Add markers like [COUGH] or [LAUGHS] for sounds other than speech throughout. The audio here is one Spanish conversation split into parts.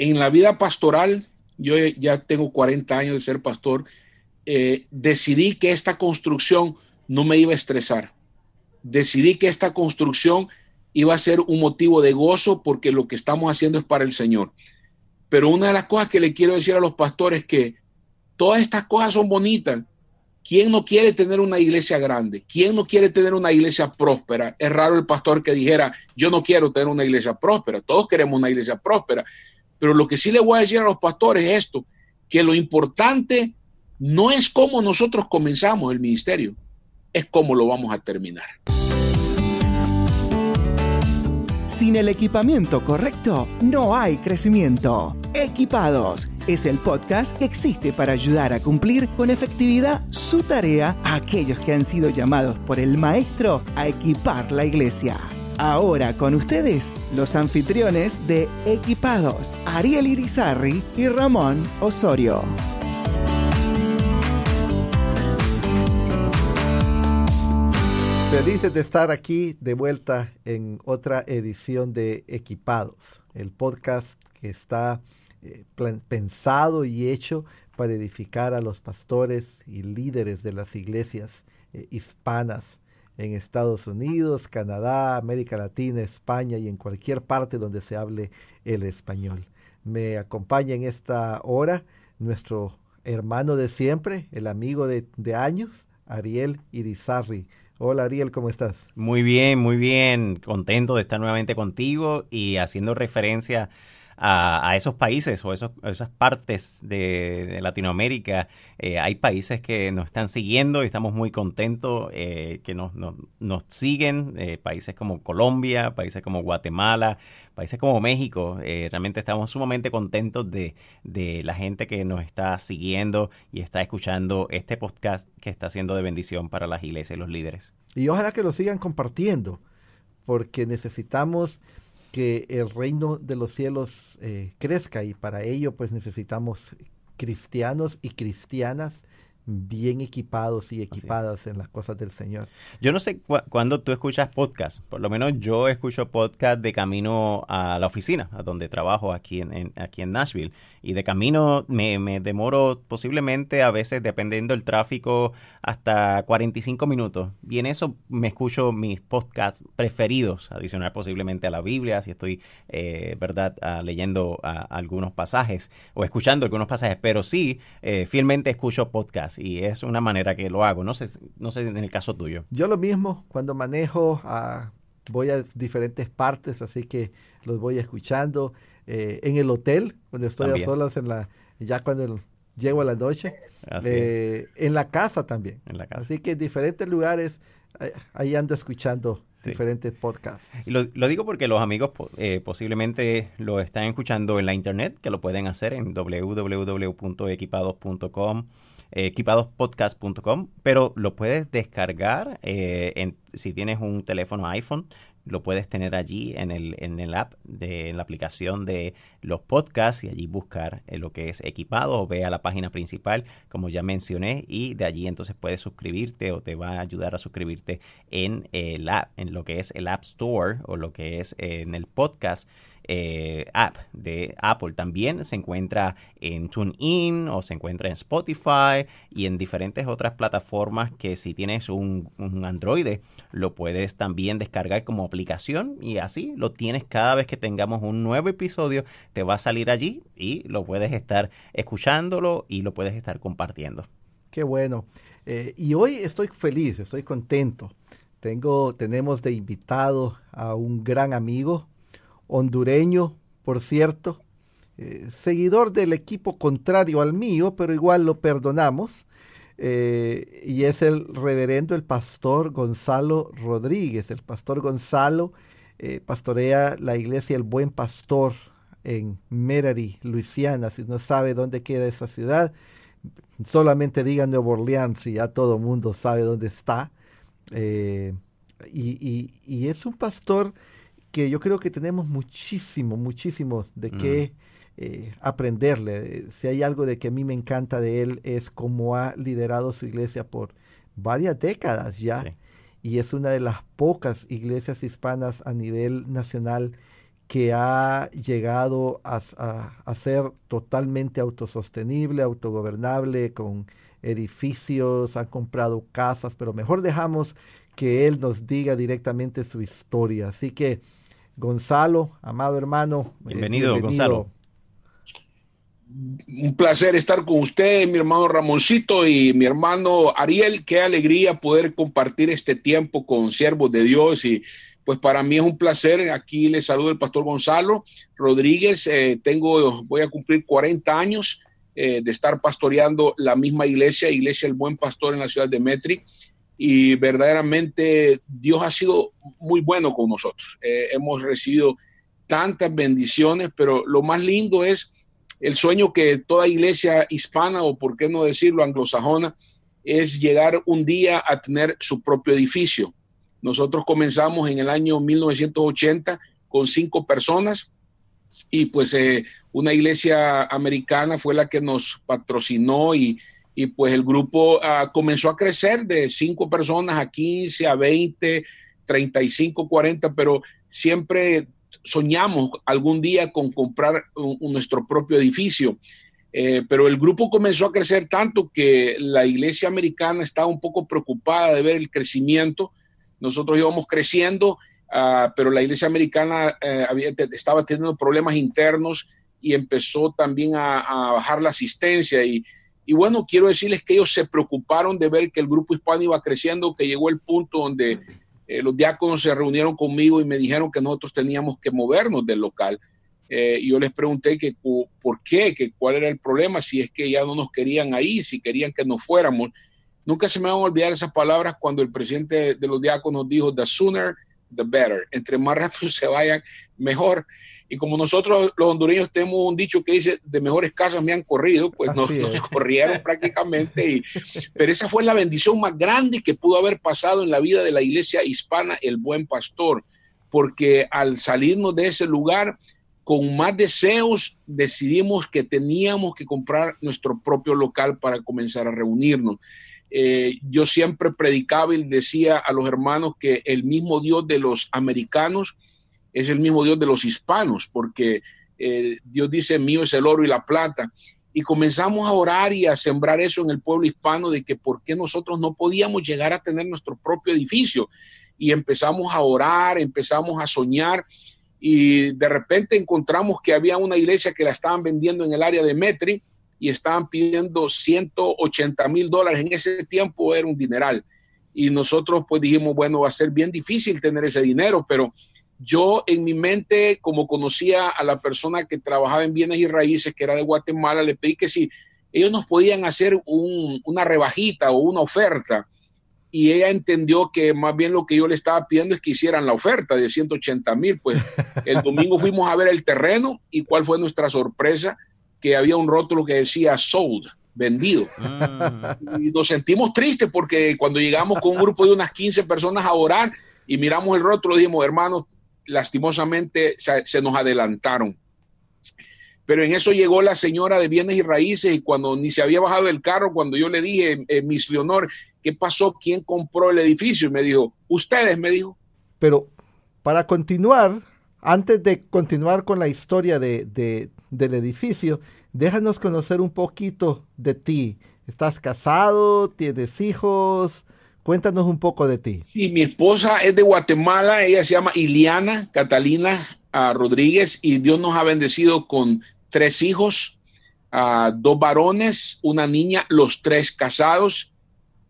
en la vida pastoral, yo ya tengo 40 años de ser pastor, eh, decidí que esta construcción no me iba a estresar. Decidí que esta construcción iba a ser un motivo de gozo porque lo que estamos haciendo es para el Señor. Pero una de las cosas que le quiero decir a los pastores es que todas estas cosas son bonitas. ¿Quién no quiere tener una iglesia grande? ¿Quién no quiere tener una iglesia próspera? Es raro el pastor que dijera, yo no quiero tener una iglesia próspera. Todos queremos una iglesia próspera. Pero lo que sí le voy a decir a los pastores es esto, que lo importante no es cómo nosotros comenzamos el ministerio, es cómo lo vamos a terminar. Sin el equipamiento correcto, no hay crecimiento. Equipados es el podcast que existe para ayudar a cumplir con efectividad su tarea a aquellos que han sido llamados por el Maestro a equipar la iglesia. Ahora con ustedes, los anfitriones de Equipados, Ariel Irizarri y Ramón Osorio. Felices de estar aquí de vuelta en otra edición de Equipados, el podcast que está eh, pensado y hecho para edificar a los pastores y líderes de las iglesias eh, hispanas en Estados Unidos, Canadá, América Latina, España y en cualquier parte donde se hable el español. Me acompaña en esta hora nuestro hermano de siempre, el amigo de, años, Ariel Irizarri. Hola Ariel, ¿cómo estás? Muy bien, muy bien. Contento de estar nuevamente contigo y haciendo referencia a, esos países o esos, esas partes de, Latinoamérica. Eh, hay países que nos están siguiendo y estamos muy contentos eh, que nos, nos, siguen. Eh, países como Colombia, países como Guatemala, países como México. realmente estamos sumamente contentos de, de la gente que nos está siguiendo y está escuchando este podcast que está siendo de bendición para las iglesias y los líderes. Y ojalá que lo sigan compartiendo, porque necesitamos que el reino de los cielos eh, crezca y para ello pues necesitamos cristianos y cristianas bien equipados y equipadas en las cosas del Señor. Yo no sé cuándo tú escuchas podcast, por lo menos yo escucho podcast de camino a la oficina, a donde trabajo aquí en, aquí en Nashville, y de camino me, me, demoro posiblemente a veces, dependiendo del tráfico, hasta 45 minutos. Y en eso me escucho mis podcasts preferidos, adicional posiblemente a la Biblia, si estoy, eh, ¿verdad?, ah, leyendo ah, algunos pasajes o escuchando algunos pasajes, pero sí, eh, fielmente escucho podcasts y es una manera que lo hago. No sé, no sé en el caso tuyo. Yo lo mismo, cuando manejo, ah, voy a diferentes partes, así que los voy escuchando. Eh, en el hotel, cuando estoy a solas, en la, ya cuando llego a la noche. Eh, en la casa también. En la casa. Así que en diferentes lugares, eh, ahí ando escuchando diferentes podcasts. Y lo, digo porque los amigos posiblemente lo están escuchando en la internet, que lo pueden hacer en www.equipados.com equipadospodcast.com, pero lo puedes descargar eh, si tienes un teléfono iPhone, lo puedes tener allí en el, en el app, de, en la aplicación de los podcasts y allí buscar eh, lo que es equipado o ve a la página principal, como ya mencioné, y de allí entonces puedes suscribirte o te va a ayudar a suscribirte en el app, en lo que es el App Store o lo que es en el podcast eh, app de Apple. También se encuentra en TuneIn o se encuentra en Spotify y en diferentes otras plataformas que si tienes un, Android lo puedes también descargar como aplicación y así lo tienes cada vez que tengamos un nuevo episodio te va a salir allí y lo puedes estar escuchándolo y lo puedes estar compartiendo. Qué bueno. Eh, y hoy estoy feliz, estoy contento. Tengo, tenemos de invitado a un gran amigo, hondureño, por cierto, eh, seguidor del equipo contrario al mío, pero igual lo perdonamos. Eh, y es el reverendo, el pastor Gonzalo Rodríguez. El pastor Gonzalo eh, pastorea la iglesia El Buen Pastor en Merari, Luisiana. Si no sabe dónde queda esa ciudad, solamente diga Nueva Orleans y ya todo el mundo sabe dónde está. y, y, es un pastor que yo creo que tenemos muchísimo, muchísimo de qué eh, aprenderle. Si hay algo de que a mí me encanta de él es cómo ha liderado su iglesia por varias décadas ya. Y es una de las pocas iglesias hispanas a nivel nacional que ha llegado a, ser totalmente autosostenible, autogobernable, con edificios, han comprado casas, pero mejor dejamos que él nos diga directamente su historia. Así que, Gonzalo, amado hermano. Eh, bienvenido, Gonzalo. Un placer estar con usted, mi hermano Ramoncito y mi hermano Ariel. Qué alegría poder compartir este tiempo con siervos de Dios y pues para mí es un placer. Aquí le saludo el pastor Gonzalo Rodríguez. Eh, tengo, voy a cumplir 40 años eh, de estar pastoreando la misma iglesia, Iglesia El Buen Pastor en la ciudad de Metri. Y verdaderamente Dios ha sido muy bueno con nosotros. Eh, hemos recibido tantas bendiciones, pero lo más lindo es el sueño que toda iglesia hispana, o por qué no decirlo, anglosajona, es llegar un día a tener su propio edificio nosotros comenzamos en el año 1980 con cinco personas y pues eh, una iglesia americana fue la que nos patrocinó y, pues el grupo ah, comenzó a crecer de cinco personas a 15, a 20, 35, 40, pero siempre soñamos algún día con comprar nuestro propio edificio. Eh, pero el grupo comenzó a crecer tanto que la iglesia americana estaba un poco preocupada de ver el crecimiento nosotros íbamos creciendo, ah, pero la iglesia americana eh, estaba teniendo problemas internos y empezó también a, bajar la asistencia. Y, bueno, quiero decirles que ellos se preocuparon de ver que el grupo hispano iba creciendo, que llegó el punto donde eh, los diáconos se reunieron conmigo y me dijeron que nosotros teníamos que movernos del local. Eh, y yo les pregunté que por qué, que cuál era el problema, si es que ya no nos querían ahí, si querían que nos fuéramos. Nunca se me van a olvidar esas palabras cuando el presidente de los diáconos dijo, the sooner, the better. Entre más rápido [LAUGHS] se vayan, mejor. Y como nosotros los hondureños tenemos un dicho que dice, de mejores casas me han corrido, pues nos, corrieron [LAUGHS] prácticamente. pero esa fue la bendición más grande que pudo haber pasado en la vida de la iglesia hispana, el buen pastor, porque al salirnos de ese lugar, con más deseos, decidimos que teníamos que comprar nuestro propio local para comenzar a reunirnos. Eh, yo siempre predicaba y decía a los hermanos que el mismo Dios de los americanos es el mismo Dios de los hispanos, porque eh, Dios dice, mío es el oro y la plata. Y comenzamos a orar y a sembrar eso en el pueblo hispano de que por qué nosotros no podíamos llegar a tener nuestro propio edificio. Y empezamos a orar, empezamos a soñar y de repente encontramos que había una iglesia que la estaban vendiendo en el área de Metri y estaban pidiendo 180 mil dólares. En ese tiempo era un dineral. Y nosotros pues dijimos, bueno, va a ser bien difícil tener ese dinero, pero yo en mi mente, como conocía a la persona que trabajaba en bienes y raíces, que era de Guatemala, le pedí que si ellos nos podían hacer una rebajita o una oferta. Y ella entendió que más bien lo que yo le estaba pidiendo es que hicieran la oferta de 180 mil. Pues el domingo fuimos a ver el terreno y cuál fue nuestra sorpresa que había un rótulo que decía sold, vendido. Ah. Y nos sentimos tristes porque cuando llegamos con un grupo de unas 15 personas a orar y miramos el rótulo, dijimos, hermanos, lastimosamente se, nos adelantaron. Pero en eso llegó la señora de bienes y raíces y cuando ni se había bajado del carro, cuando yo le dije, eh, Miss Leonor, ¿qué pasó? ¿Quién compró el edificio? Y me dijo, ustedes, me dijo. Pero para continuar, antes de continuar con la historia de, del edificio, déjanos conocer un poquito de ti. ¿Estás casado? ¿Tienes hijos? Cuéntanos un poco de ti. Sí, mi esposa es de Guatemala, ella se llama Iliana Catalina ah, Rodríguez y Dios nos ha bendecido con tres hijos, uh, dos varones, una niña, los tres casados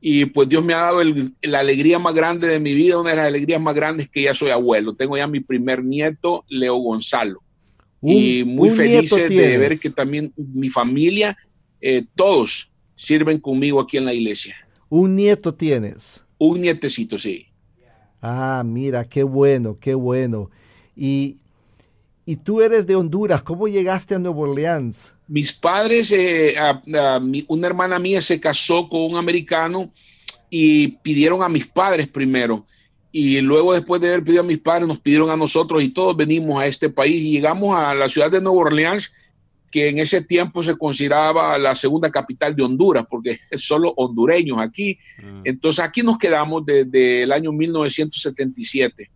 y pues Dios me ha dado la alegría más grande de mi vida, una de las alegrías más grandes que ya soy abuelo. Tengo ya mi primer nieto, Leo Gonzalo. Y muy feliz de ver que también mi familia, eh, todos sirven conmigo aquí en la iglesia. Un nieto tienes. Un nietecito, sí. Ah, mira, qué bueno, qué bueno. Y, y tú eres de Honduras, ¿cómo llegaste a Nueva Orleans? mis padres, eh, una hermana mía se casó con un americano y pidieron a mis padres primero. Y luego, después de haber pedido a mis padres, nos pidieron a nosotros y todos venimos a este país y llegamos a la ciudad de Nueva Orleans, que en ese tiempo se consideraba la segunda capital de Honduras, porque [LAUGHS] es solo hondureños aquí. Ah. Entonces aquí nos quedamos desde el año 1977.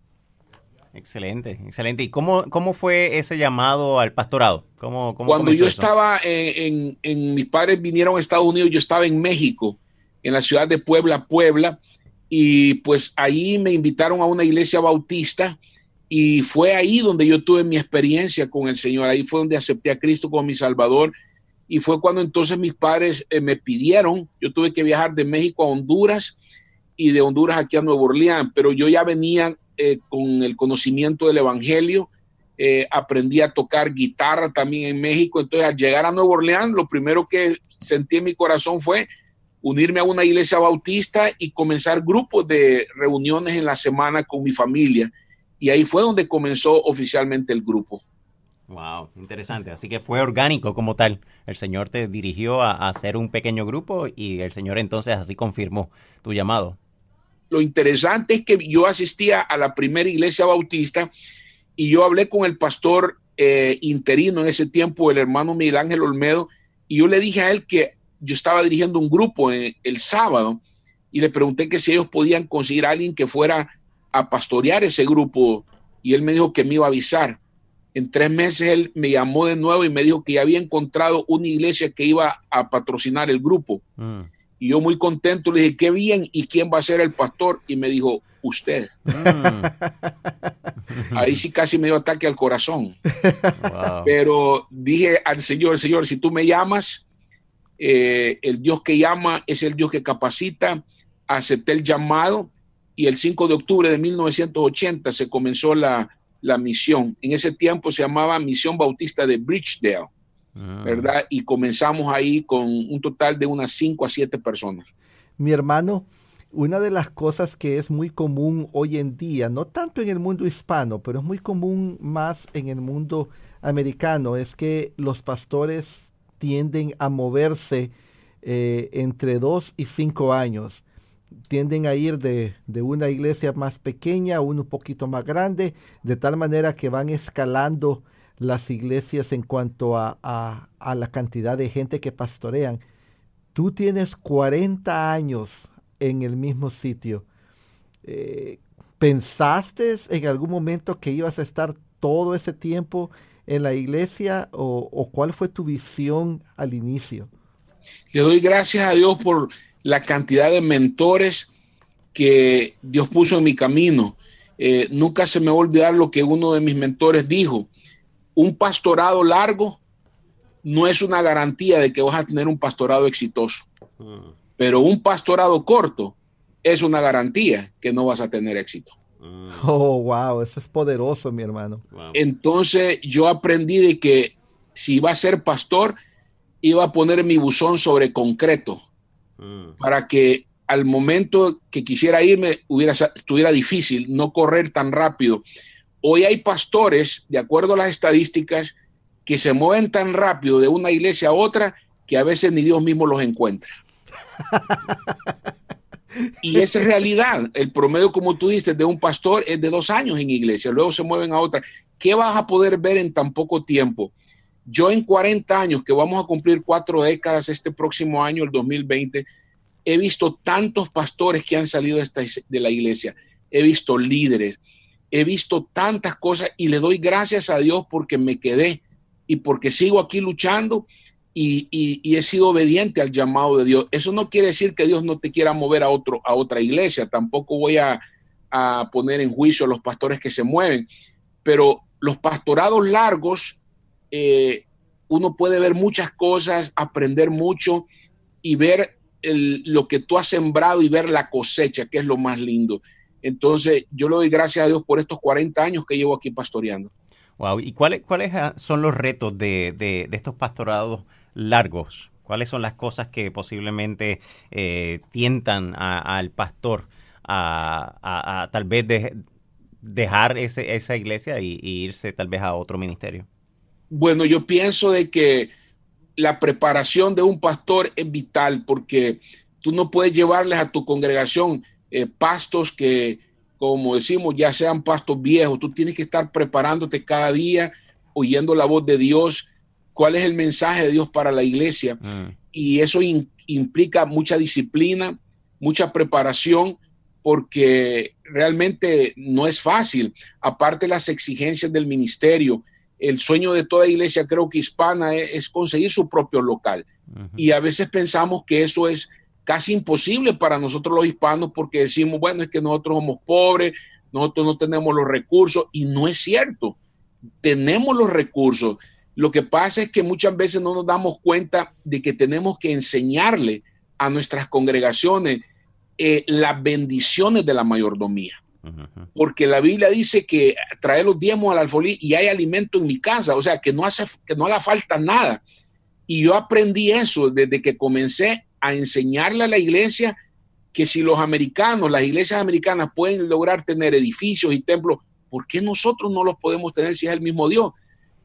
Excelente, excelente. ¿Y cómo, cómo fue ese llamado al pastorado? ¿Cómo, Cuando yo estaba en, en, mis padres vinieron a Estados Unidos, yo estaba en México, en la ciudad de Puebla, Puebla, y pues ahí me invitaron a una iglesia bautista y fue ahí donde yo tuve mi experiencia con el Señor, ahí fue donde acepté a Cristo como mi Salvador y fue cuando entonces mis padres eh, me pidieron, yo tuve que viajar de México a Honduras y de Honduras aquí a Nueva Orleans, pero yo ya venía eh, con el conocimiento del Evangelio, eh, aprendí a tocar guitarra también en México, entonces al llegar a Nueva Orleans, lo primero que sentí en mi corazón fue unirme a una iglesia bautista y comenzar grupos de reuniones en la semana con mi familia. Y ahí fue donde comenzó oficialmente el grupo. Wow, interesante. Así que fue orgánico como tal. El Señor te dirigió a, hacer un pequeño grupo y el Señor entonces así confirmó tu llamado. Lo interesante es que yo asistía a la primera iglesia bautista y yo hablé con el pastor eh, interino en ese tiempo, el hermano Miguel Ángel Olmedo, y yo le dije a él que yo estaba dirigiendo un grupo el sábado y le pregunté que si ellos podían conseguir a alguien que fuera a pastorear ese grupo y él me dijo que me iba a avisar. En tres meses él me llamó de nuevo y me dijo que ya había encontrado una iglesia que iba a patrocinar el grupo. Mm. Y yo muy contento le dije, qué bien, ¿y quién va a ser el pastor? Y me dijo, usted. Mm. Ahí sí casi me dio ataque al corazón. Pero dije al Señor, Señor, si tú me llamas, eh, el Dios que llama es el Dios que capacita. Acepté el llamado y el 5 de octubre de 1980 se comenzó la, la misión. En ese tiempo se llamaba Misión Bautista de Bridgedale, ah. ¿verdad? Y comenzamos ahí con un total de unas 5 a 7 personas. Mi hermano, una de las cosas que es muy común hoy en día, no tanto en el mundo hispano, pero es muy común más en el mundo americano, es que los pastores tienden a moverse eh, entre 2 y 5 años tienden a ir de, una iglesia más pequeña a una un poquito más grande, de tal manera que van escalando las iglesias en cuanto a, la cantidad de gente que pastorean. Tú tienes 40 años en el mismo sitio. Eh, ¿Pensaste en algún momento que ibas a estar todo ese tiempo en la iglesia o, o cuál fue tu visión al inicio? Le doy gracias a Dios por la cantidad de mentores que Dios puso en mi camino. Eh, nunca se me va a olvidar lo que uno de mis mentores dijo. Un pastorado largo no es una garantía de que vas a tener un pastorado exitoso, mm. pero un pastorado corto es una garantía que no vas a tener éxito. Mm. Oh, wow, eso es poderoso, mi hermano. Entonces yo aprendí de que si iba a ser pastor, iba a poner mi buzón sobre concreto Mm. para que al momento que quisiera irme hubiera, estuviera difícil no correr tan rápido. Hoy hay pastores, de acuerdo a las estadísticas, que se mueven tan rápido de una iglesia a otra que a veces ni Dios mismo los encuentra. [LAUGHS] y es realidad. El promedio, como tú dices, de un pastor es de dos años en iglesia, luego se mueven a otra. ¿Qué vas a poder ver en tan poco tiempo? Yo en 40 años, que vamos a cumplir cuatro décadas este próximo año, el 2020, he visto tantos pastores que han salido de, la iglesia, he visto líderes, he visto tantas cosas y le doy gracias a Dios porque me quedé y porque sigo aquí luchando y, he sido obediente al llamado de Dios. Eso no quiere decir que Dios no te quiera mover a, otro, a otra iglesia, tampoco voy a, poner en juicio a los pastores que se mueven, pero los pastorados largos eh, uno puede ver muchas cosas, aprender mucho y ver lo que tú has sembrado y ver la cosecha, que es lo más lindo. Entonces, yo le doy gracias a Dios por estos 40 años que llevo aquí pastoreando. Wow, ¿y cuáles, cuáles ah, son los retos de, estos pastorados largos? ¿Cuáles son las cosas que posiblemente eh, tientan al pastor a, tal vez dejar esa iglesia y, irse tal vez a otro ministerio? Bueno, yo pienso de que la preparación de un pastor es vital porque tú no puedes llevarles a tu congregación eh, pastos que, como decimos, ya sean pastos viejos. Tú tienes que estar preparándote cada día, oyendo la voz de Dios, cuál es el mensaje de Dios para la iglesia. Mm. Y eso implica mucha disciplina, mucha preparación, porque realmente no es fácil. Aparte las exigencias del ministerio, el sueño de toda iglesia, creo que hispana, es, conseguir su propio local. Y a veces pensamos que eso es casi imposible para nosotros los hispanos porque decimos, bueno, es que nosotros somos pobres, nosotros no tenemos los recursos y no es cierto. Tenemos los recursos. Lo que pasa es que muchas veces no nos damos cuenta de que tenemos que enseñarle a nuestras congregaciones eh, las bendiciones de la mayordomía. Porque la Biblia dice que trae los diezmos al alfolí y hay alimento en mi casa, o sea, que no, hace, que no haga falta nada. Y yo aprendí eso desde que comencé a enseñarle a la iglesia que si los americanos, las iglesias americanas pueden lograr tener edificios y templos, ¿por qué nosotros no los podemos tener si es el mismo Dios?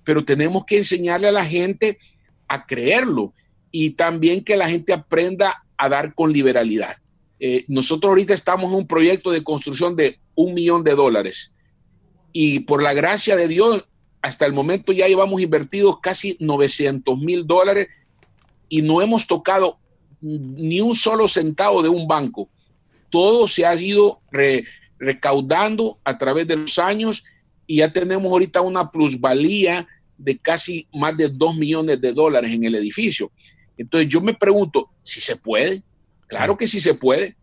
Pero tenemos que enseñarle a la gente a creerlo y también que la gente aprenda a dar con liberalidad. Eh, nosotros ahorita estamos en un proyecto de construcción de un millón de dólares y por la gracia de Dios, hasta el momento ya llevamos invertidos casi 900 mil dólares y no hemos tocado ni un solo centavo de un banco. Todo se ha ido recaudando a través de los años y ya tenemos ahorita una plusvalía de casi más de 2 millones de dólares en el edificio. Entonces yo me pregunto si se puede, Claro que sí se puede.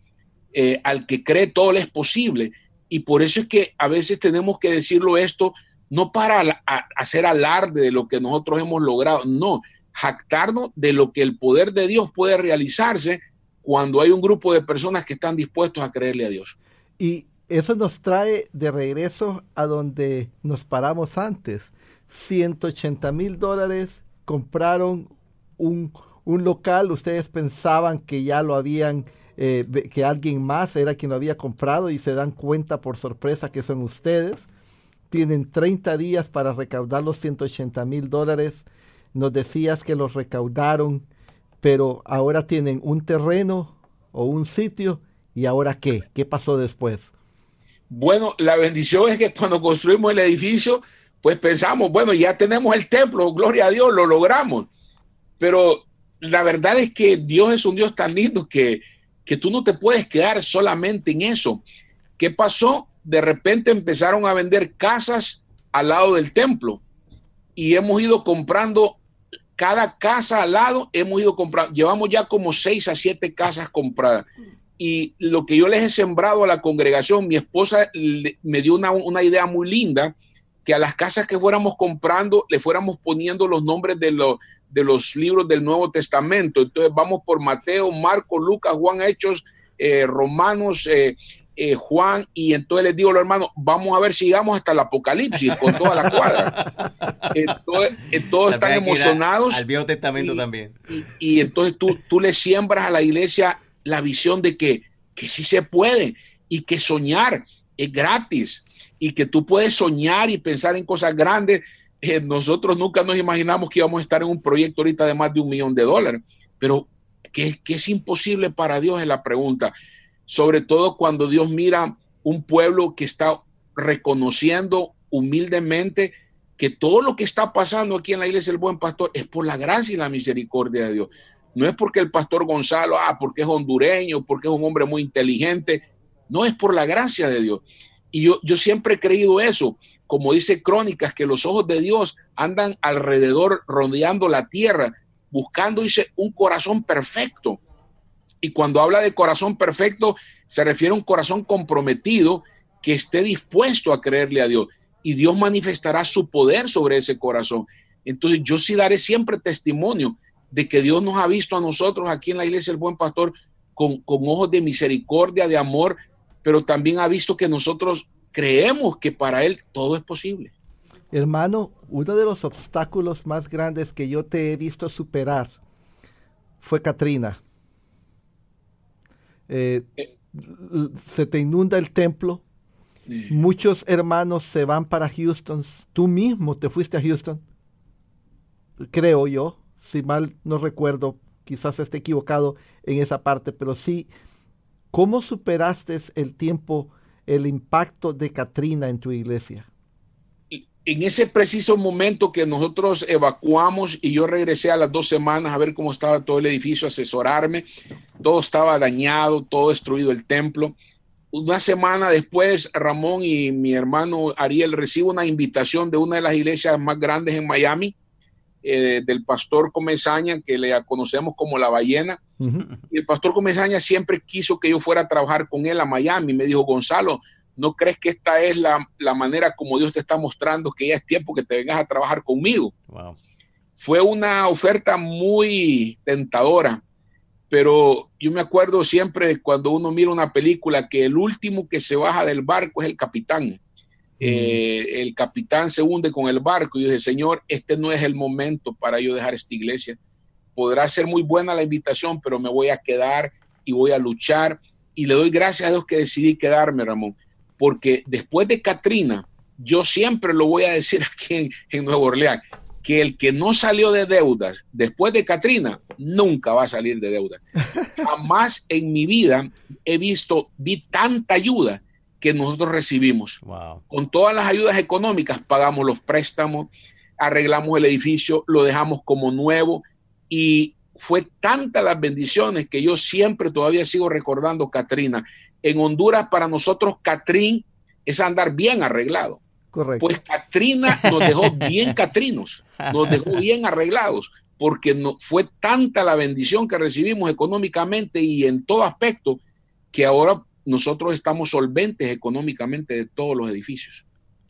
Eh, al que cree todo le es posible. Y por eso es que a veces tenemos que decirlo esto, no para hacer alarde de lo que nosotros hemos logrado, no, jactarnos de lo que el poder de Dios puede realizarse cuando hay un grupo de personas que están dispuestos a creerle a Dios. Y eso nos trae de regreso a donde nos paramos antes. 180 mil dólares compraron un, un local, ustedes pensaban que ya lo habían, eh, que alguien más era quien lo había comprado y se dan cuenta por sorpresa que son ustedes. Tienen 30 días para recaudar los 180 mil dólares. Nos decías que los recaudaron, pero ahora tienen un terreno o un sitio. ¿Y ahora qué? ¿Qué pasó después? Bueno, la bendición es que cuando construimos el edificio, pues pensamos, bueno, ya tenemos el templo, gloria a Dios, lo logramos. Pero la verdad es que Dios es un Dios tan lindo que, que tú no te puedes quedar solamente en eso. ¿Qué pasó? De repente empezaron a vender casas al lado del templo y hemos ido comprando cada casa al lado, hemos ido comprando, llevamos ya como seis a siete casas compradas. Y lo que yo les he sembrado a la congregación, mi esposa me dio una, una idea muy linda, que a las casas que fuéramos comprando le fuéramos poniendo los nombres de los, de los libros del Nuevo Testamento. Entonces vamos por Mateo, Marco, Lucas, Juan, Hechos, eh, Romanos, eh, eh, Juan, y entonces les digo a los hermanos, vamos a ver si llegamos hasta el Apocalipsis con toda la cuadra. entonces, todos están emocionados. Al Viejo Testamento también. Y, entonces tú, tú le siembras a la iglesia la visión de que, que sí se puede y que soñar es gratis y que tú puedes soñar y pensar en cosas grandes eh, nosotros nunca nos imaginamos que íbamos a estar en un proyecto ahorita de más de un millón de dólares, pero que, que es imposible para Dios es la pregunta, sobre todo cuando Dios mira un pueblo que está reconociendo humildemente que todo lo que está pasando aquí en la iglesia del buen pastor es por la gracia y la misericordia de Dios. No es porque el pastor Gonzalo, ah, porque es hondureño, porque es un hombre muy inteligente. No es por la gracia de Dios. Y yo, yo siempre he creído eso como dice Crónicas, que los ojos de Dios andan alrededor, rodeando la tierra, buscando, dice, un corazón perfecto. Y cuando habla de corazón perfecto, se refiere a un corazón comprometido que esté dispuesto a creerle a Dios. Y Dios manifestará su poder sobre ese corazón. Entonces yo sí daré siempre testimonio de que Dios nos ha visto a nosotros aquí en la iglesia del buen pastor con, con ojos de misericordia, de amor, pero también ha visto que nosotros creemos que para Él todo es posible. Hermano, uno de los obstáculos más grandes que yo te he visto superar fue Katrina. Eh, eh. se te inunda el templo. Muchos hermanos se van para Houston. Tú mismo te fuiste a Houston. Creo yo, si mal no recuerdo, quizás esté equivocado en esa parte, pero sí, ¿cómo superaste el tiempo el impacto de Katrina en tu iglesia? En ese preciso momento que nosotros evacuamos y yo regresé a las dos semanas a ver cómo estaba todo el edificio, asesorarme, todo estaba dañado, todo destruido el templo. una semana después, Ramón y mi hermano Ariel reciben una invitación de una de las iglesias más grandes en Miami, eh, del pastor Comezaña, que le conocemos como la ballena. Y el pastor Comezaña siempre quiso que yo fuera a trabajar con él a Miami. Me dijo, Gonzalo, ¿no crees que esta es la, manera como Dios te está mostrando que ya es tiempo que te vengas a trabajar conmigo? Fue una oferta muy tentadora, pero yo me acuerdo siempre cuando uno mira una película que el último que se baja del barco es el capitán. Eh, el capitán se hunde con el barco y dice, Señor, este no es el momento para yo dejar esta iglesia. Podrá ser muy buena la invitación, pero me voy a quedar y voy a luchar. Y le doy gracias a Dios que decidí quedarme, Ramón, porque después de Katrina, yo siempre lo voy a decir [LAUGHS] aquí en, en Nueva Orleans, que el que no salió de deudas después de Katrina nunca va a salir de deudas. [LAUGHS] Jamás en mi vida he visto, vi tanta ayuda que nosotros recibimos. Con todas las ayudas económicas pagamos los préstamos, arreglamos el edificio, lo dejamos como nuevo y fue tanta las bendiciones que yo siempre todavía sigo recordando, Katrina. En Honduras para nosotros, Catrín es andar bien arreglado. Correcto. Pues Katrina nos dejó [LAUGHS] bien catrinos, nos dejó bien arreglados, porque no, fue tanta la bendición que recibimos económicamente y en todo aspecto que ahora nosotros estamos solventes económicamente de todos los edificios.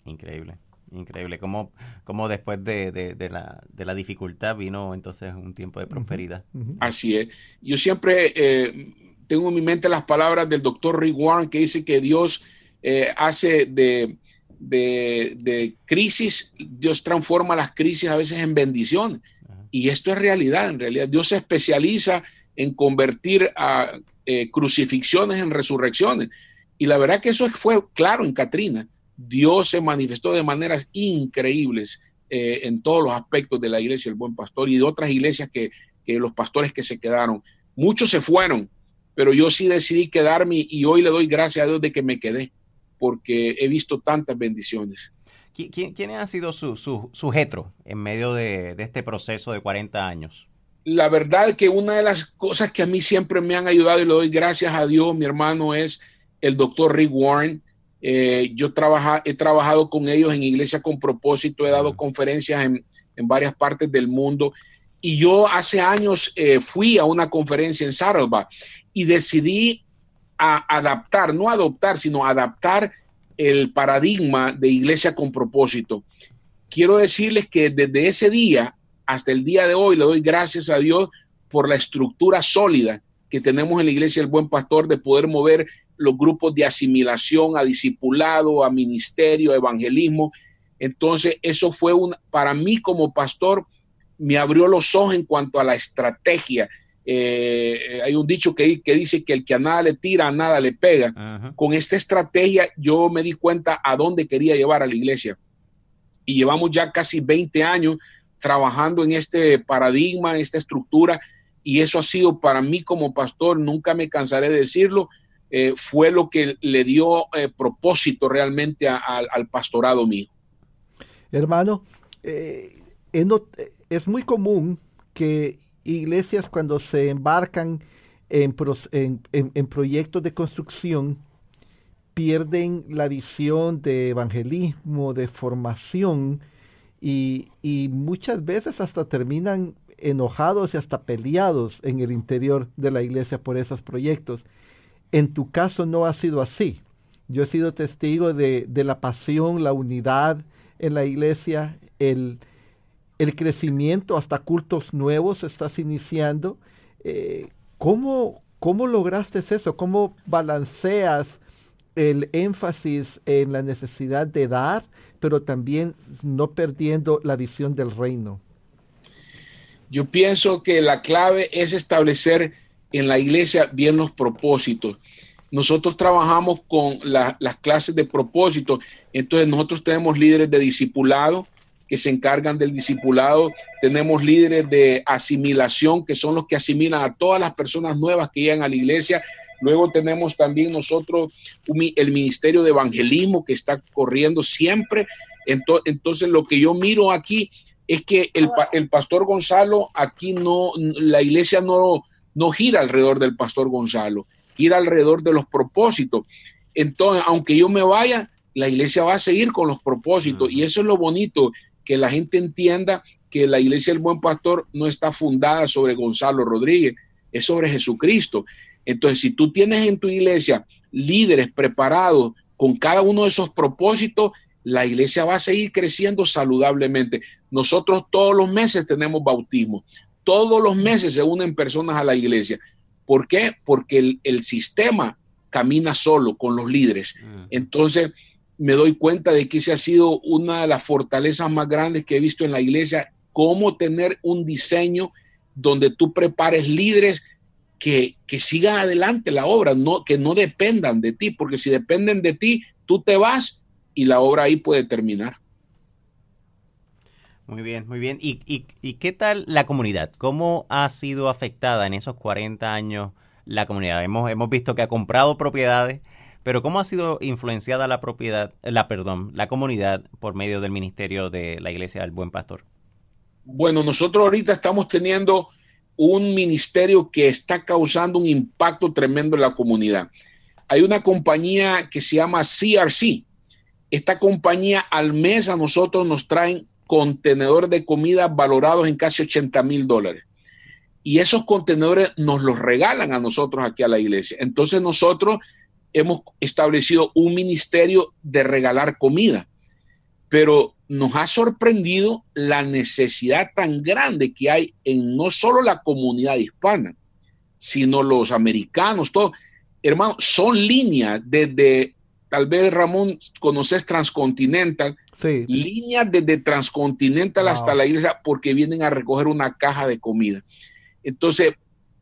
Increíble, increíble. Como, como después de, de, la, de, la, dificultad vino entonces un tiempo de prosperidad. Así es. Yo siempre eh, tengo en mi mente las palabras del doctor Rick Warren que dice que Dios eh, hace de, de, crisis, Dios transforma las crisis a veces en bendición. Y esto es realidad, en realidad. Dios se especializa en convertir a eh, crucifixiones en resurrecciones. Y la verdad que eso fue claro en Katrina. Dios se manifestó de maneras increíbles eh, en todos los aspectos de la iglesia el Buen Pastor y de otras iglesias que, los pastores que se quedaron. Muchos se fueron, pero yo sí decidí quedarme y hoy le doy gracias a Dios de que me quedé, porque he visto tantas bendiciones. ¿Quién, quién ha sido su, su en medio de, de este proceso de 40 años? La verdad que una de las cosas que a mí siempre me han ayudado y le doy gracias a Dios, mi hermano, es el doctor Rick Warren. Eh, yo trabaja, he trabajado con ellos en Iglesia con propósito, he dado conferencias en, varias partes del mundo. Y yo hace años eh, fui a una conferencia en Saddleback y decidí adaptar, no adoptar, sino adaptar el paradigma de Iglesia con propósito. Quiero decirles que desde ese día hasta el día de hoy le doy gracias a Dios por la estructura sólida que tenemos en la iglesia del buen pastor de poder mover los grupos de asimilación a discipulado, a ministerio, a evangelismo. Entonces, eso fue un, para mí como pastor, me abrió los ojos en cuanto a la estrategia. Eh, hay un dicho que, que, dice que el que a nada le tira, a nada le pega. Con esta estrategia yo me di cuenta a dónde quería llevar a la iglesia. Y llevamos ya casi 20 años trabajando en este paradigma, en esta estructura, y eso ha sido para mí como pastor, nunca me cansaré de decirlo, eh, fue lo que le dio eh, propósito realmente al pastorado mío. Hermano, eh, es muy común que iglesias cuando se embarcan en, en proyectos de construcción, pierden la visión de evangelismo, de formación, y, muchas veces hasta terminan enojados y hasta peleados en el interior de la iglesia por esos proyectos. En tu caso no ha sido así. Yo he sido testigo de, la pasión, la unidad en la iglesia, el, crecimiento, hasta cultos nuevos estás iniciando. Eh, ¿cómo, ¿Cómo lograste eso? ¿Cómo balanceas el énfasis en la necesidad de dar, pero también no perdiendo la visión del reino. Yo pienso que la clave es establecer en la iglesia bien los propósitos. Nosotros trabajamos con las clases de propósito, entonces nosotros tenemos líderes de discipulado que se encargan del discipulado, tenemos líderes de asimilación que son los que asimilan a todas las personas nuevas que llegan a la iglesia Luego tenemos también nosotros el Ministerio de Evangelismo que está corriendo siempre. Entonces, lo que yo miro aquí es que el, pastor Gonzalo, aquí no, la iglesia no, no gira alrededor del pastor Gonzalo, gira alrededor de los propósitos. entonces, aunque yo me vaya, la iglesia va a seguir con los propósitos. Y eso es lo bonito, que la gente entienda que la iglesia del buen pastor no está fundada sobre Gonzalo Rodríguez, es sobre Jesucristo. Entonces, si tú tienes en tu iglesia líderes preparados con cada uno de esos propósitos, la iglesia va a seguir creciendo saludablemente. Nosotros todos los meses tenemos bautismo, todos los meses se unen personas a la iglesia. ¿Por qué? Porque el, sistema camina solo con los líderes. Mm. Entonces, me doy cuenta de que esa ha sido una de las fortalezas más grandes que he visto en la iglesia, cómo tener un diseño donde tú prepares líderes que, que sigan adelante la obra, no, que no dependan de ti, porque si dependen de ti, tú te vas y la obra ahí puede terminar. Muy bien, muy bien. ¿Y, y, qué tal la comunidad? ¿Cómo ha sido afectada en esos 40 años la comunidad? Hemos, hemos visto que ha comprado propiedades, pero ¿cómo ha sido influenciada la propiedad, la perdón, la comunidad por medio del ministerio de la Iglesia del Buen Pastor? Bueno, nosotros ahorita estamos teniendo un ministerio que está causando un impacto tremendo en la comunidad. Hay una compañía que se llama CRC, esta compañía al mes a nosotros nos traen contenedores de comida valorados en casi 80 mil dólares. Y esos contenedores nos los regalan a nosotros aquí a la iglesia. Entonces nosotros hemos establecido un ministerio de regalar comida. Pero nos ha sorprendido la necesidad tan grande que hay en no solo la comunidad hispana, sino los americanos, todos. Hermano, son líneas desde tal vez Ramón conoces Transcontinental, sí. líneas desde Transcontinental hasta la iglesia porque vienen a recoger una caja de comida. Entonces,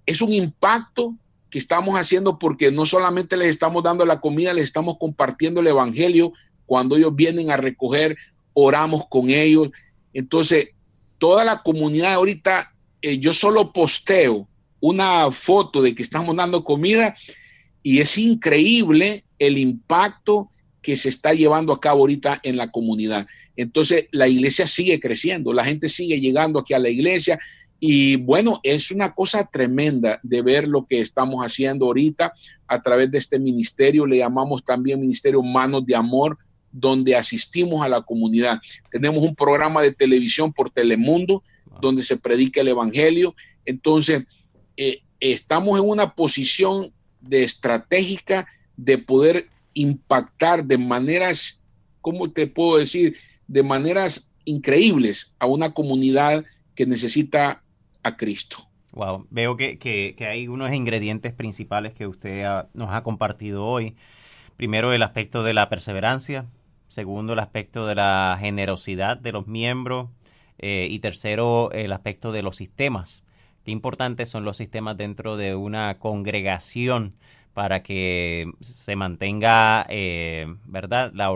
es un impacto que estamos haciendo porque no solamente les estamos dando la comida, les estamos compartiendo el evangelio. Cuando ellos vienen a recoger, oramos con ellos. Entonces, toda la comunidad ahorita, eh, yo solo posteo una foto de que estamos dando comida y es increíble el impacto que se está llevando a cabo ahorita en la comunidad. Entonces, la iglesia sigue creciendo, la gente sigue llegando aquí a la iglesia y bueno, es una cosa tremenda de ver lo que estamos haciendo ahorita a través de este ministerio, le llamamos también Ministerio Manos de Amor, donde asistimos a la comunidad. Tenemos un programa de televisión por Telemundo, donde se predica el Evangelio. Entonces, eh, estamos en una posición de estratégica de poder impactar de maneras, ¿cómo te puedo decir? De maneras increíbles a una comunidad que necesita a Cristo. Wow, veo que, hay unos ingredientes principales que usted nos ha compartido hoy. Primero, el aspecto de la perseverancia. Segundo, el aspecto de la generosidad de los miembros. Eh, y tercero, el aspecto de los sistemas. Qué importantes son los sistemas dentro de una congregación para que se mantenga, eh, ¿verdad?, la,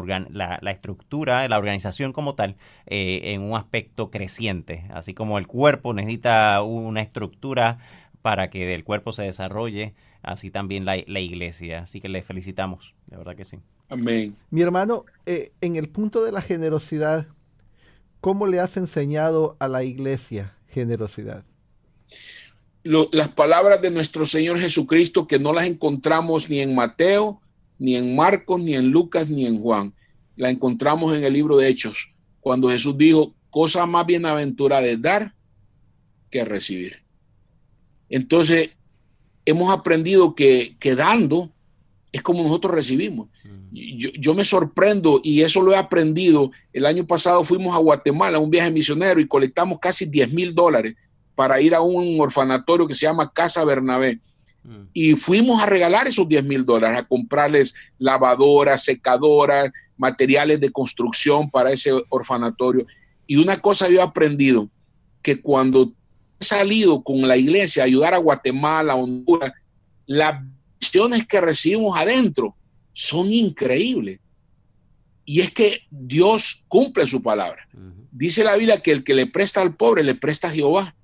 la, estructura, la organización como tal, eh, en un aspecto creciente. Así como el cuerpo necesita una estructura para que el cuerpo se desarrolle, así también la, la iglesia. Así que le felicitamos, de verdad que sí. Amén. Mi hermano, eh, en el punto de la generosidad, ¿cómo le has enseñado a la iglesia generosidad? las palabras de nuestro Señor Jesucristo que no las encontramos ni en Mateo, ni en Marcos, ni en Lucas, ni en Juan. La encontramos en el libro de Hechos, cuando Jesús dijo, cosa más bienaventurada es dar que recibir. Entonces, hemos aprendido que, que dando es como nosotros recibimos. Yo, yo, me sorprendo y eso lo he aprendido. El año pasado fuimos a Guatemala, un viaje misionero, y colectamos casi 10 mil dólares para ir a un orfanatorio que se llama Casa Bernabé. Mm. Y fuimos a regalar esos 10 mil dólares, a comprarles lavadoras, secadoras, materiales de construcción para ese orfanatorio. Y una cosa yo he aprendido, que cuando salido con la iglesia a ayudar a Guatemala, Honduras, las visiones que recibimos adentro son increíbles. Y es que Dios cumple su palabra. Dice la Biblia que el que le presta al pobre le presta a Jehová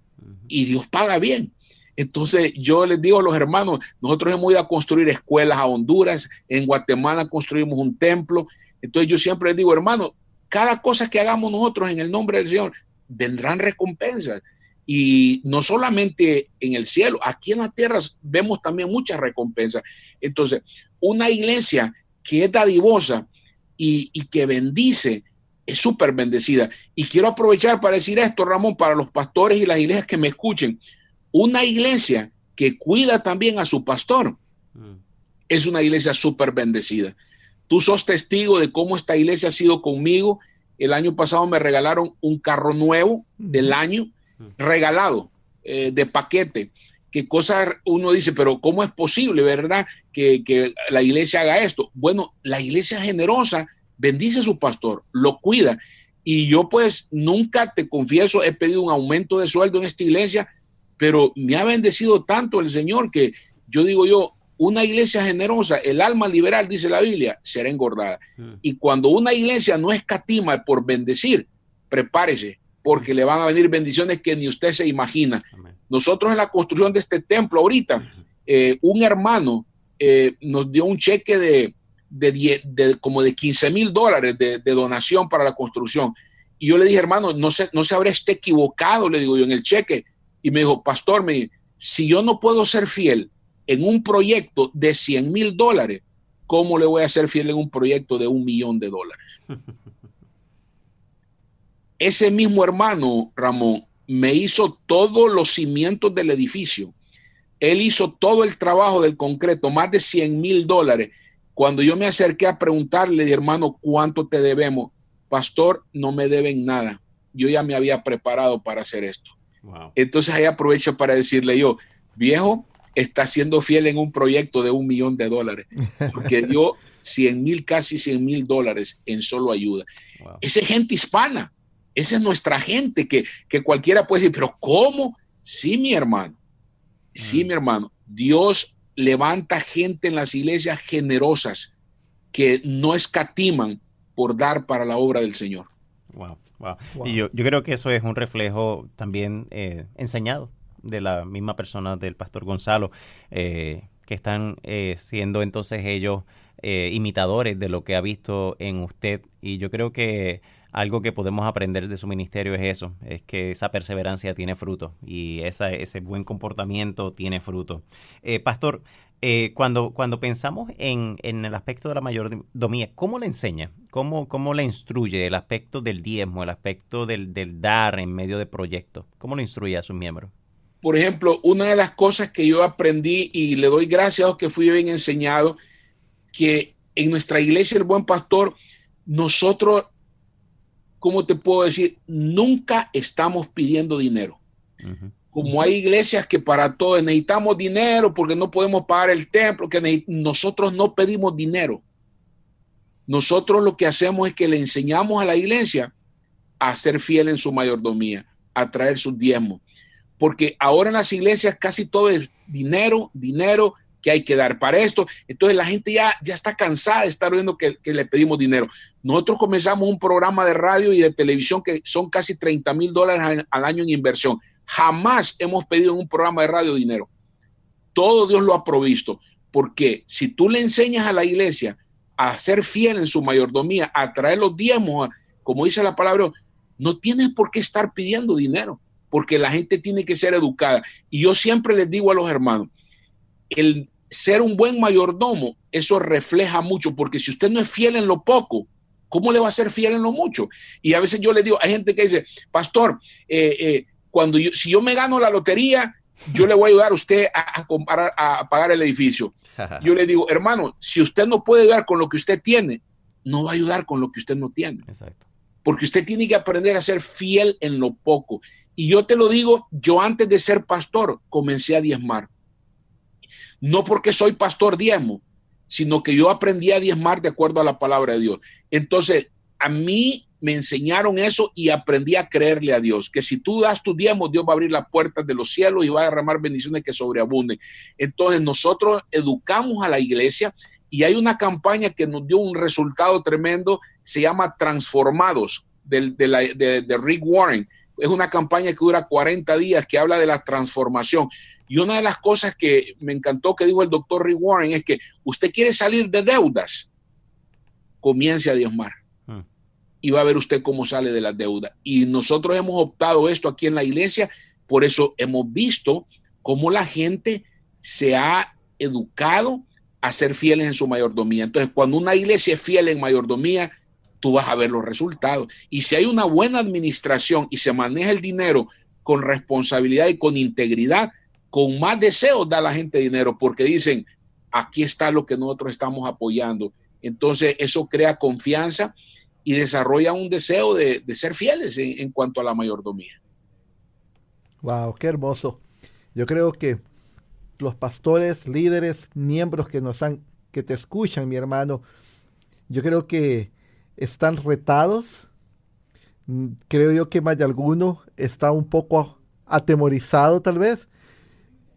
y Dios paga bien. Entonces yo les digo a los hermanos, nosotros hemos ido a construir escuelas a Honduras, en Guatemala construimos un templo. Entonces yo siempre les digo, hermanos, cada cosa que hagamos nosotros en el nombre del Señor, vendrán recompensas. Y no solamente en el cielo, aquí en la tierra vemos también muchas recompensas. Entonces, una iglesia que es dadivosa y, y que bendice, es súper bendecida. Y quiero aprovechar para decir esto, Ramón, para los pastores y las iglesias que me escuchen. Una iglesia que cuida también a su pastor mm. es una iglesia súper bendecida. Tú sos testigo de cómo esta iglesia ha sido conmigo. El año pasado me regalaron un carro nuevo del año. Regalado, eh, de paquete. ¿Qué cosa uno dice, pero cómo es posible, verdad, que, que la iglesia haga esto? Bueno, la iglesia generosa bendice a su pastor, lo cuida. Y yo pues nunca, te confieso, he pedido un aumento de sueldo en esta iglesia, pero me ha bendecido tanto el Señor que yo digo yo, una iglesia generosa, el alma liberal, dice la Biblia, será engordada. Mm. Y cuando una iglesia no escatima por bendecir, prepárese, porque le van a venir bendiciones que ni usted se imagina. Nosotros en la construcción de este templo ahorita, eh, un hermano eh, nos dio un cheque de de, como de 15 mil dólares de, donación para la construcción. Y yo le dije, hermano, no se, no se habrá este equivocado, le digo yo, en el cheque. Y me dijo, pastor, me, si yo no puedo ser fiel en un proyecto de 100 mil dólares, ¿cómo le voy a ser fiel en un proyecto de un millón de dólares? [LAUGHS] Ese mismo hermano, Ramón, me hizo todos los cimientos del edificio. Él hizo todo el trabajo del concreto, más de 100 mil dólares. Cuando yo me acerqué a preguntarle, hermano, ¿cuánto te debemos? Pastor, no me deben nada. Yo ya me había preparado para hacer esto. Entonces ahí aprovecho para decirle yo, viejo, está siendo fiel en un proyecto de un millón de dólares, porque [LAUGHS] dio 100 mil, casi 100 mil dólares en solo ayuda. Esa es gente hispana, esa es nuestra gente que, que cualquiera puede decir, pero ¿cómo? Sí, mi hermano, sí, mm. mi hermano, Dios levanta gente en las iglesias generosas que no escatiman por dar para la obra del Señor. Wow, wow. Y yo, yo, creo que eso es un reflejo también eh, enseñado de la misma persona del pastor Gonzalo, eh, que están eh, siendo entonces ellos imitadores de lo que ha visto en usted. Y yo creo que algo que podemos aprender de su ministerio es eso, es que esa perseverancia tiene fruto y esa, ese buen comportamiento tiene fruto. Eh, pastor, eh, cuando, cuando pensamos en, en, el aspecto de la mayordomía, ¿cómo le enseña? ¿Cómo, ¿Cómo le instruye el aspecto del diezmo, el aspecto del, del dar en medio de proyectos? ¿Cómo le instruye a sus miembros? Por ejemplo, una de las cosas que yo aprendí y le doy gracias a que fui bien enseñado, que en nuestra iglesia el buen pastor, nosotros ¿cómo te puedo decir? Nunca estamos pidiendo dinero. Como hay iglesias que para todo necesitamos dinero porque no podemos pagar el templo, que nosotros no pedimos dinero. Nosotros lo que hacemos es que le enseñamos a la iglesia a ser fiel en su mayordomía, a traer sus diezmos. Porque ahora en las iglesias casi todo es dinero, dinero, que hay que dar para esto. Entonces la gente ya, ya está cansada de estar viendo que, le pedimos dinero. Nosotros comenzamos un programa de radio y de televisión que son casi 30 mil dólares al, año en inversión. Jamás hemos pedido en un programa de radio dinero. Todo Dios lo ha provisto. Porque si tú le enseñas a la iglesia a ser fiel en su mayordomía, a traer los diezmos, como dice la palabra, no tienes por qué estar pidiendo dinero, porque la gente tiene que ser educada. Y yo siempre les digo a los hermanos, el ser un buen mayordomo, eso refleja mucho, porque si usted no es fiel en lo poco, ¿cómo le va a ser fiel en lo mucho? Y a veces yo le digo, hay gente que dice, pastor, eh, eh, cuando yo, si yo me gano la lotería, yo le voy a ayudar a usted a, a pagar el edificio. [LAUGHS] Yo le digo, hermano, si usted no puede ayudar con lo que usted tiene, no va a ayudar con lo que usted no tiene. Exacto. Porque usted tiene que aprender a ser fiel en lo poco. Y yo te lo digo, yo antes de ser pastor comencé a diezmar no porque soy pastor diezmo, sino que yo aprendí a diezmar de acuerdo a la palabra de Dios. Entonces, a mí me enseñaron eso y aprendí a creerle a Dios, que si tú das tu diezmo, Dios va a abrir las puertas de los cielos y va a derramar bendiciones que sobreabunden. Entonces, nosotros educamos a la iglesia y hay una campaña que nos dio un resultado tremendo, se llama Transformados, de, de Rick Warren. Es una campaña que dura 40 días, que habla de la transformación. Y una de las cosas que me encantó que dijo el doctor Rick Warren es que usted quiere salir de deudas, comience a diezmar. Hmm. Y va a ver usted cómo sale de las deudas. Y nosotros hemos optado esto aquí en la iglesia, por eso hemos visto cómo la gente se ha educado a ser fieles en su mayordomía. Entonces, cuando una iglesia es fiel en mayordomía, tú vas a ver los resultados. Y si hay una buena administración y se maneja el dinero con responsabilidad y con integridad, con más deseos da la gente dinero porque dicen, aquí está lo que nosotros estamos apoyando. Entonces, eso crea confianza y desarrolla un deseo de, ser fieles en, en cuanto a la mayordomía. Wow, qué hermoso. Yo creo que los pastores, líderes, miembros que nos han, que te escuchan, mi hermano, yo creo que están retados. Mm, creo yo que más de alguno está un poco atemorizado tal vez,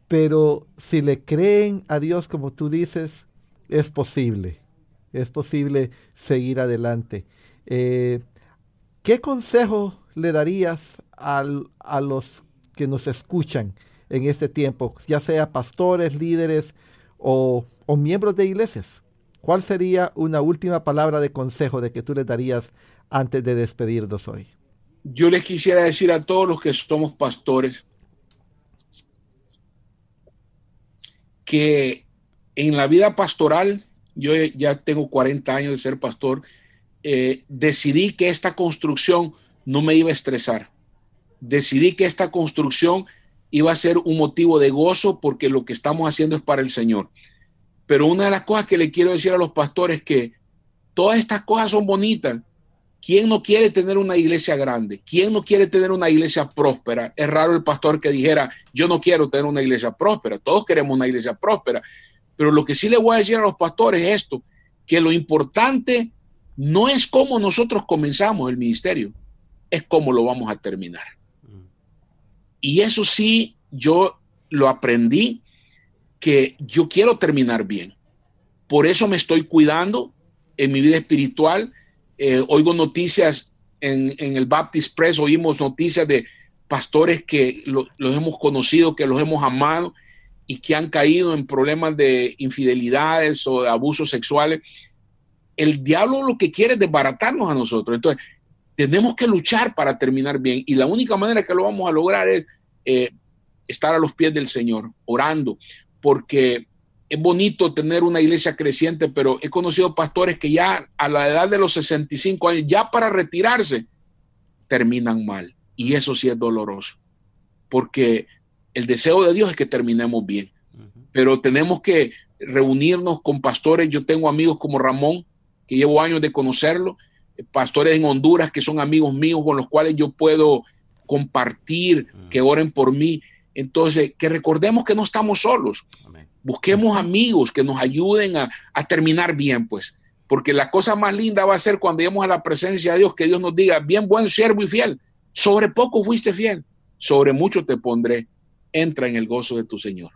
pero si le creen a Dios como tú dices, es posible, es posible seguir adelante. Eh, ¿Qué consejo le darías a los que nos escuchan en este tiempo, ya sea pastores, líderes o, miembros de iglesias? ¿Cuál sería una última palabra de consejo de que tú les darías antes de despedirnos hoy? Yo les quisiera decir a todos los que somos pastores que en la vida pastoral, yo ya tengo 40 años de ser pastor, eh, decidí que esta construcción no me iba a estresar. Decidí que esta construcción iba a ser un motivo de gozo porque lo que estamos haciendo es para el Señor. Pero una de las cosas que le quiero decir a los pastores es que todas estas cosas son bonitas. ¿Quién no quiere tener una iglesia grande? ¿Quién no quiere tener una iglesia próspera? Es raro el pastor que dijera, yo no quiero tener una iglesia próspera. Todos queremos una iglesia próspera. Pero lo que sí le voy a decir a los pastores es esto, que lo importante no es cómo nosotros comenzamos el ministerio, es cómo lo vamos a terminar. Y eso sí, yo lo aprendí, que yo quiero terminar bien. Por eso me estoy cuidando en mi vida espiritual. Eh, oigo noticias en, el Baptist Press, oímos noticias de pastores que los hemos conocido, que los hemos amado y que han caído en problemas de infidelidades o de abusos sexuales. El diablo lo que quiere es desbaratarnos a nosotros. Entonces, tenemos que luchar para terminar bien y la única manera que lo vamos a lograr es eh, estar a los pies del Señor, orando, porque es bonito tener una iglesia creciente, pero he conocido pastores que ya a la edad de los 65 años, ya para retirarse, terminan mal. Y eso sí es doloroso, porque el deseo de Dios es que terminemos bien, pero tenemos que reunirnos con pastores. Yo tengo amigos como Ramón, que llevo años de conocerlo, pastores en Honduras que son amigos míos con los cuales yo puedo compartir, que oren por mí. Entonces, que recordemos que no estamos solos. Busquemos amigos que nos ayuden a, terminar bien, pues. Porque la cosa más linda va a ser cuando lleguemos a la presencia de Dios, que Dios nos diga, bien buen siervo y fiel, sobre poco fuiste fiel, sobre mucho te pondré, entra en el gozo de tu Señor.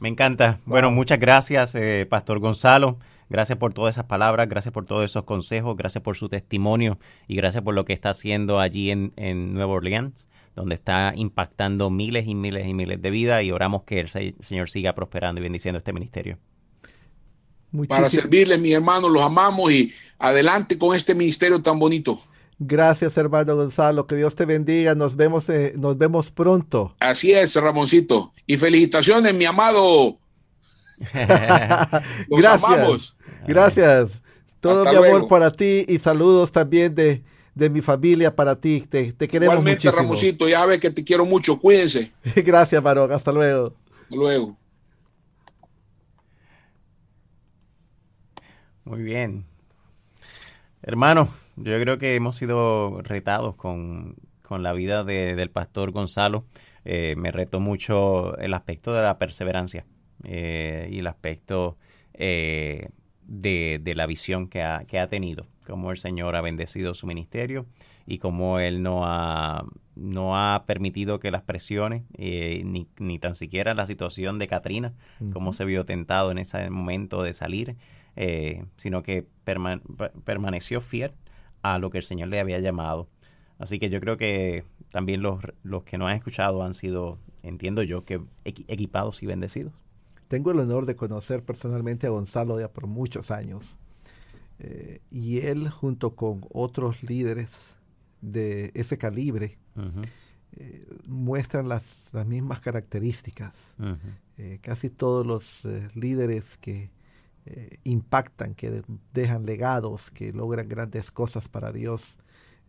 Me encanta. Bueno, muchas gracias, eh, Pastor Gonzalo. Gracias por todas esas palabras, gracias por todos esos consejos, gracias por su testimonio y gracias por lo que está haciendo allí en, Nueva Orleans, donde está impactando miles y miles y miles de vidas y oramos que el Señor siga prosperando y bendiciendo este ministerio. Para servirles, mi hermano, los amamos y adelante con este ministerio tan bonito. Gracias, hermano Gonzalo. Que Dios te bendiga. Nos vemos, eh, nos vemos pronto. Así es, Ramoncito. Y felicitaciones, mi amado [LAUGHS] Gracias. Gracias. Todo mi amor para ti y saludos también de, mi familia para ti. Te, te queremos Igualmente, muchísimo. Ramosito, ya ves que te quiero mucho. Cuídense. [LAUGHS] Gracias, Marón. Hasta luego. Hasta luego. Muy bien. Hermano, yo creo que hemos sido retados con, la vida del pastor Gonzalo. Eh, me retó mucho el aspecto de la perseverancia. Eh, y el aspecto eh, de, la visión que ha, que ha tenido, cómo el Señor ha bendecido su ministerio y cómo Él no ha, no ha permitido que las presiones, eh, ni, ni, tan siquiera la situación de Katrina, cómo se vio tentado en ese momento de salir, sino que permaneció fiel a lo que el Señor le había llamado. Así que yo creo que también los, los que no han escuchado han sido, entiendo yo, que equipados y bendecidos. Tengo el honor de conocer personalmente a Gonzalo ya por muchos años. Eh, y él, junto con otros líderes de ese calibre, eh, muestran las, las mismas características. Eh, casi todos los líderes que impactan, que dejan legados, que logran grandes cosas para Dios,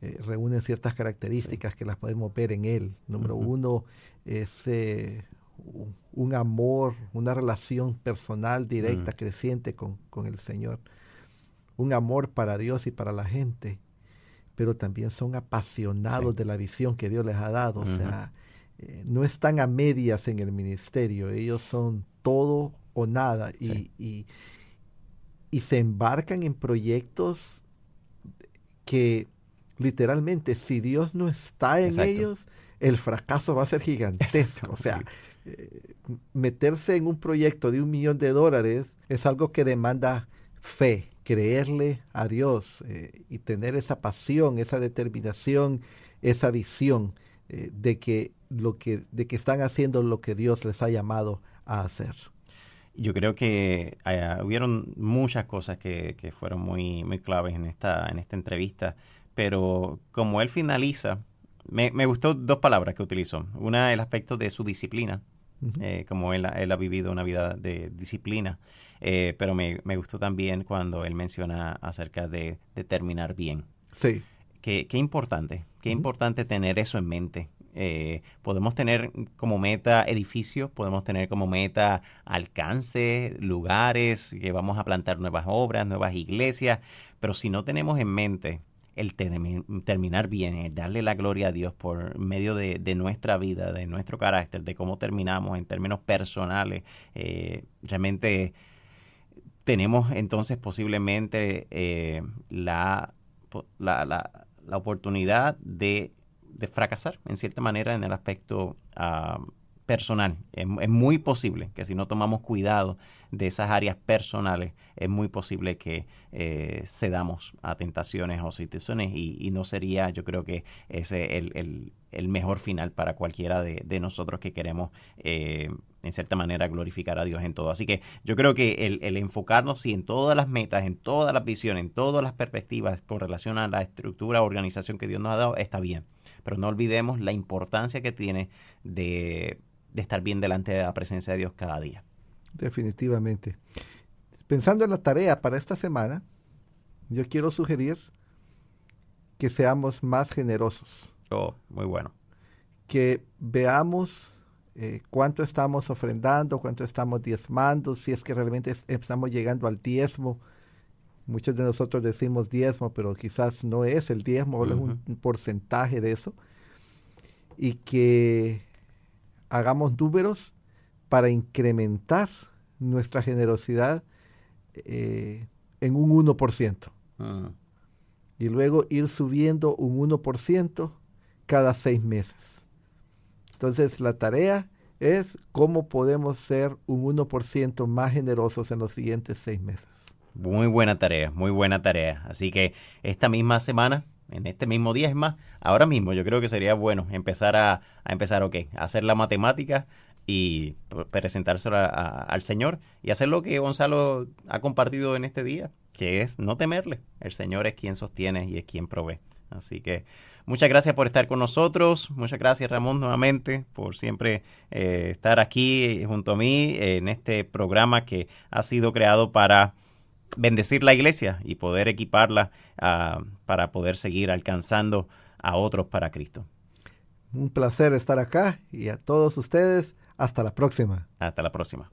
reúnen ciertas características que las podemos ver en Él. Número uno es un amor, una relación personal directa, mm. creciente con, con el Señor. Un amor para Dios y para la gente pero también son apasionados de la visión que Dios les ha dado. O sea, eh, no están a medias en el ministerio, ellos son todo o nada y, y, se embarcan en proyectos que literalmente si Dios no está en ellos, el fracaso va a ser gigantesco. O sea, meterse en un proyecto de un millón de dólares es algo que demanda fe, creerle a Dios eh, y tener esa pasión, esa determinación, esa visión eh, de, que lo que, de que están haciendo lo que Dios les ha llamado a hacer. Yo creo que eh, hubieron muchas cosas que, que, fueron muy, muy claves en esta, en esta entrevista, pero como él finaliza, me, me gustó dos palabras que utilizó. Una, el aspecto de su disciplina, como él, él, ha vivido una vida de disciplina. Eh, pero me, gustó también cuando él menciona acerca de, terminar bien. Sí. Qué, qué importante, qué importante tener eso en mente. Eh, podemos tener como meta edificios, podemos tener como meta alcance, lugares, que vamos a plantar nuevas obras, nuevas iglesias, pero si no tenemos en mente el terminar bien, el darle la gloria a Dios por medio de, nuestra vida, de nuestro carácter, de cómo terminamos en términos personales, eh, realmente tenemos entonces posiblemente eh, la, la, la, oportunidad de, de, fracasar en cierta manera en el aspecto ah, personal. Es, muy posible que si no tomamos cuidado de esas áreas personales, es muy posible que eh, cedamos a tentaciones o situaciones y, no sería, yo creo que ese el, el, mejor final para cualquiera de, de nosotros que queremos, eh, en cierta manera, glorificar a Dios en todo. Así que yo creo que el, el enfocarnos sí, en todas las metas, en todas las visiones, en todas las perspectivas con relación a la estructura, organización que Dios nos ha dado, está bien. Pero no olvidemos la importancia que tiene de de estar bien delante de la presencia de Dios cada día. Definitivamente. Pensando en la tarea para esta semana, yo quiero sugerir que seamos más generosos. Oh, muy bueno. Que veamos eh, cuánto estamos ofrendando, cuánto estamos diezmando, si es que realmente estamos llegando al diezmo. Muchos de nosotros decimos diezmo, pero quizás no es el diezmo, es un porcentaje de eso. Y que hagamos números para incrementar nuestra generosidad eh, en un 1%. Ah. Y luego ir subiendo un 1% cada seis meses. Entonces la tarea es cómo podemos ser un 1% más generosos en los siguientes seis meses. Muy buena tarea, muy buena tarea. Así que esta misma semana en este mismo día, es más, ahora mismo yo creo que sería bueno empezar a, empezar, ok, a hacer la matemática y presentárselo al Señor y hacer lo que Gonzalo ha compartido en este día, que es no temerle. El Señor es quien sostiene y es quien provee. Así que muchas gracias por estar con nosotros. Muchas gracias Ramón nuevamente por siempre eh, estar aquí junto a mí en este programa que ha sido creado para bendecir la iglesia y poder equiparla ah, para poder seguir alcanzando a otros para Cristo. Un placer estar acá y a todos ustedes, hasta la próxima. Hasta la próxima.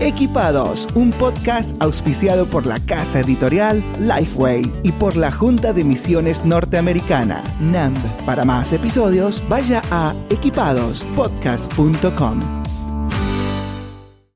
Equipados, un podcast auspiciado por la casa editorial Lifeway y por la Junta de Misiones Norteamericana, NAMB. Para más episodios, vaya a equipadospodcast.com.